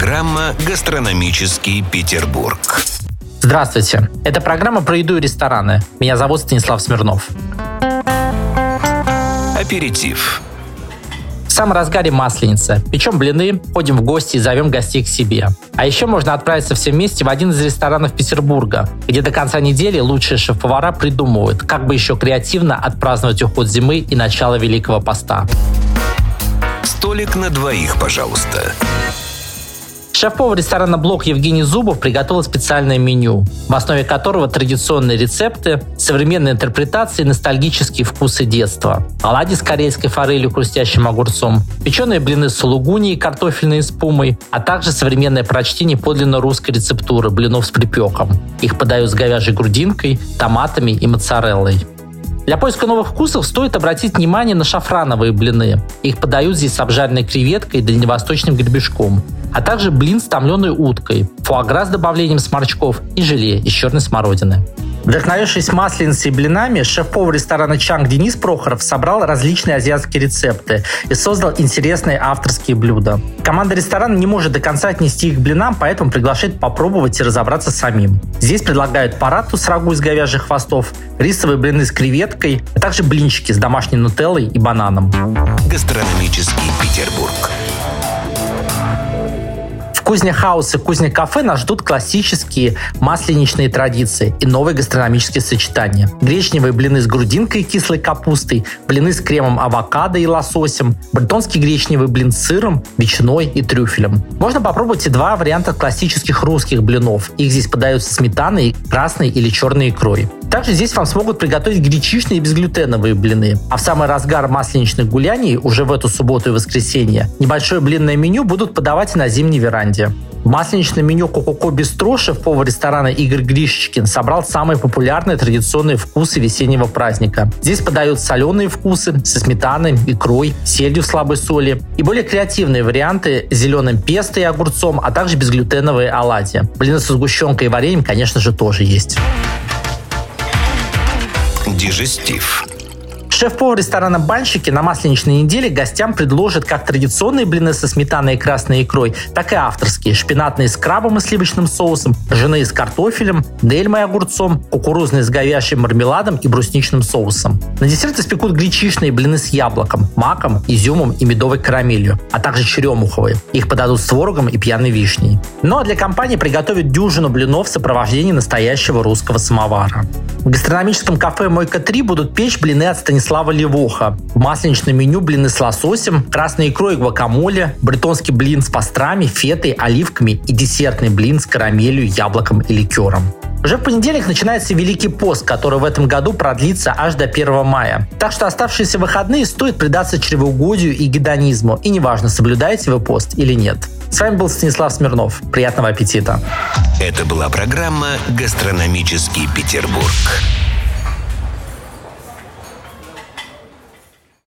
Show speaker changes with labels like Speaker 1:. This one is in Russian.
Speaker 1: Программа «Гастрономический Петербург».
Speaker 2: Здравствуйте. Это программа про еду и рестораны. Меня зовут Станислав Смирнов.
Speaker 1: Аперитив.
Speaker 2: В самом разгаре масленица. Печем блины, ходим в гости и зовем гостей к себе. А еще можно отправиться все вместе в один из ресторанов Петербурга, где до конца недели лучшие шеф-повара придумывают, как бы еще креативно отпраздновать уход зимы и начало Великого Поста.
Speaker 1: Столик на двоих, пожалуйста.
Speaker 2: Шеф-повар ресторана «Блок» Евгений Зубов приготовил специальное меню, в основе которого традиционные рецепты, современные интерпретации и ностальгические вкусы детства. Оладьи с корейской форелью хрустящим огурцом, печеные блины с сулугуни и картофельной с а также современное прочтение подлинно русской рецептуры блинов с припеком. Их подают с говяжьей грудинкой, томатами и моцареллой. Для поиска новых вкусов стоит обратить внимание на шафрановые блины. Их подают здесь с обжаренной креветкой и дальневосточным гребешком а также блин с томленой уткой, фуагра с добавлением сморчков и желе из черной смородины. Вдохновившись масленицей и блинами, шеф-повар ресторана Чанг Денис Прохоров собрал различные азиатские рецепты и создал интересные авторские блюда. Команда ресторана не может до конца отнести их к блинам, поэтому приглашает попробовать и разобраться самим. Здесь предлагают парату с рагу из говяжьих хвостов, рисовые блины с креветкой, а также блинчики с домашней нутеллой и бананом.
Speaker 1: Гастрономический Петербург
Speaker 2: кузня Хаус и кузня Кафе нас ждут классические масленичные традиции и новые гастрономические сочетания. Гречневые блины с грудинкой и кислой капустой, блины с кремом авокадо и лососем, бретонский гречневый блин с сыром, ветчиной и трюфелем. Можно попробовать и два варианта классических русских блинов. Их здесь подаются сметаной, красной или черной икрой. Также здесь вам смогут приготовить гречичные и безглютеновые блины. А в самый разгар масленичных гуляний, уже в эту субботу и воскресенье, небольшое блинное меню будут подавать на зимней веранде. В масленичном меню Кококо Бистро шеф-повар ресторана Игорь Гришечкин собрал самые популярные традиционные вкусы весеннего праздника. Здесь подают соленые вкусы со сметаной, икрой, селью в слабой соли и более креативные варианты с зеленым песто и огурцом, а также безглютеновые оладьи. Блины со сгущенкой и вареньем, конечно же, тоже есть.
Speaker 1: Дижестив.
Speaker 2: Шеф-повар ресторана «Банщики» на масленичной неделе гостям предложит как традиционные блины со сметаной и красной икрой, так и авторские – шпинатные с крабом и сливочным соусом, ржаные с картофелем, дельмой и огурцом, кукурузные с говяжьим мармеладом и брусничным соусом. На десерт испекут гречишные блины с яблоком, маком, изюмом и медовой карамелью, а также черемуховые. Их подадут с творогом и пьяной вишней. Ну а для компании приготовят дюжину блинов в сопровождении настоящего русского самовара. В гастрономическом кафе «Мойка-3» будут печь блины от Станислава Станислава Левоха. В масленичном меню блины с лососем, красной икрой и гвакамоле, бретонский блин с пастрами, фетой, оливками и десертный блин с карамелью, яблоком и ликером. Уже в понедельник начинается Великий пост, который в этом году продлится аж до 1 мая. Так что оставшиеся выходные стоит предаться чревоугодию и гедонизму, и неважно, соблюдаете вы пост или нет. С вами был Станислав Смирнов. Приятного аппетита.
Speaker 1: Это была программа «Гастрономический Петербург».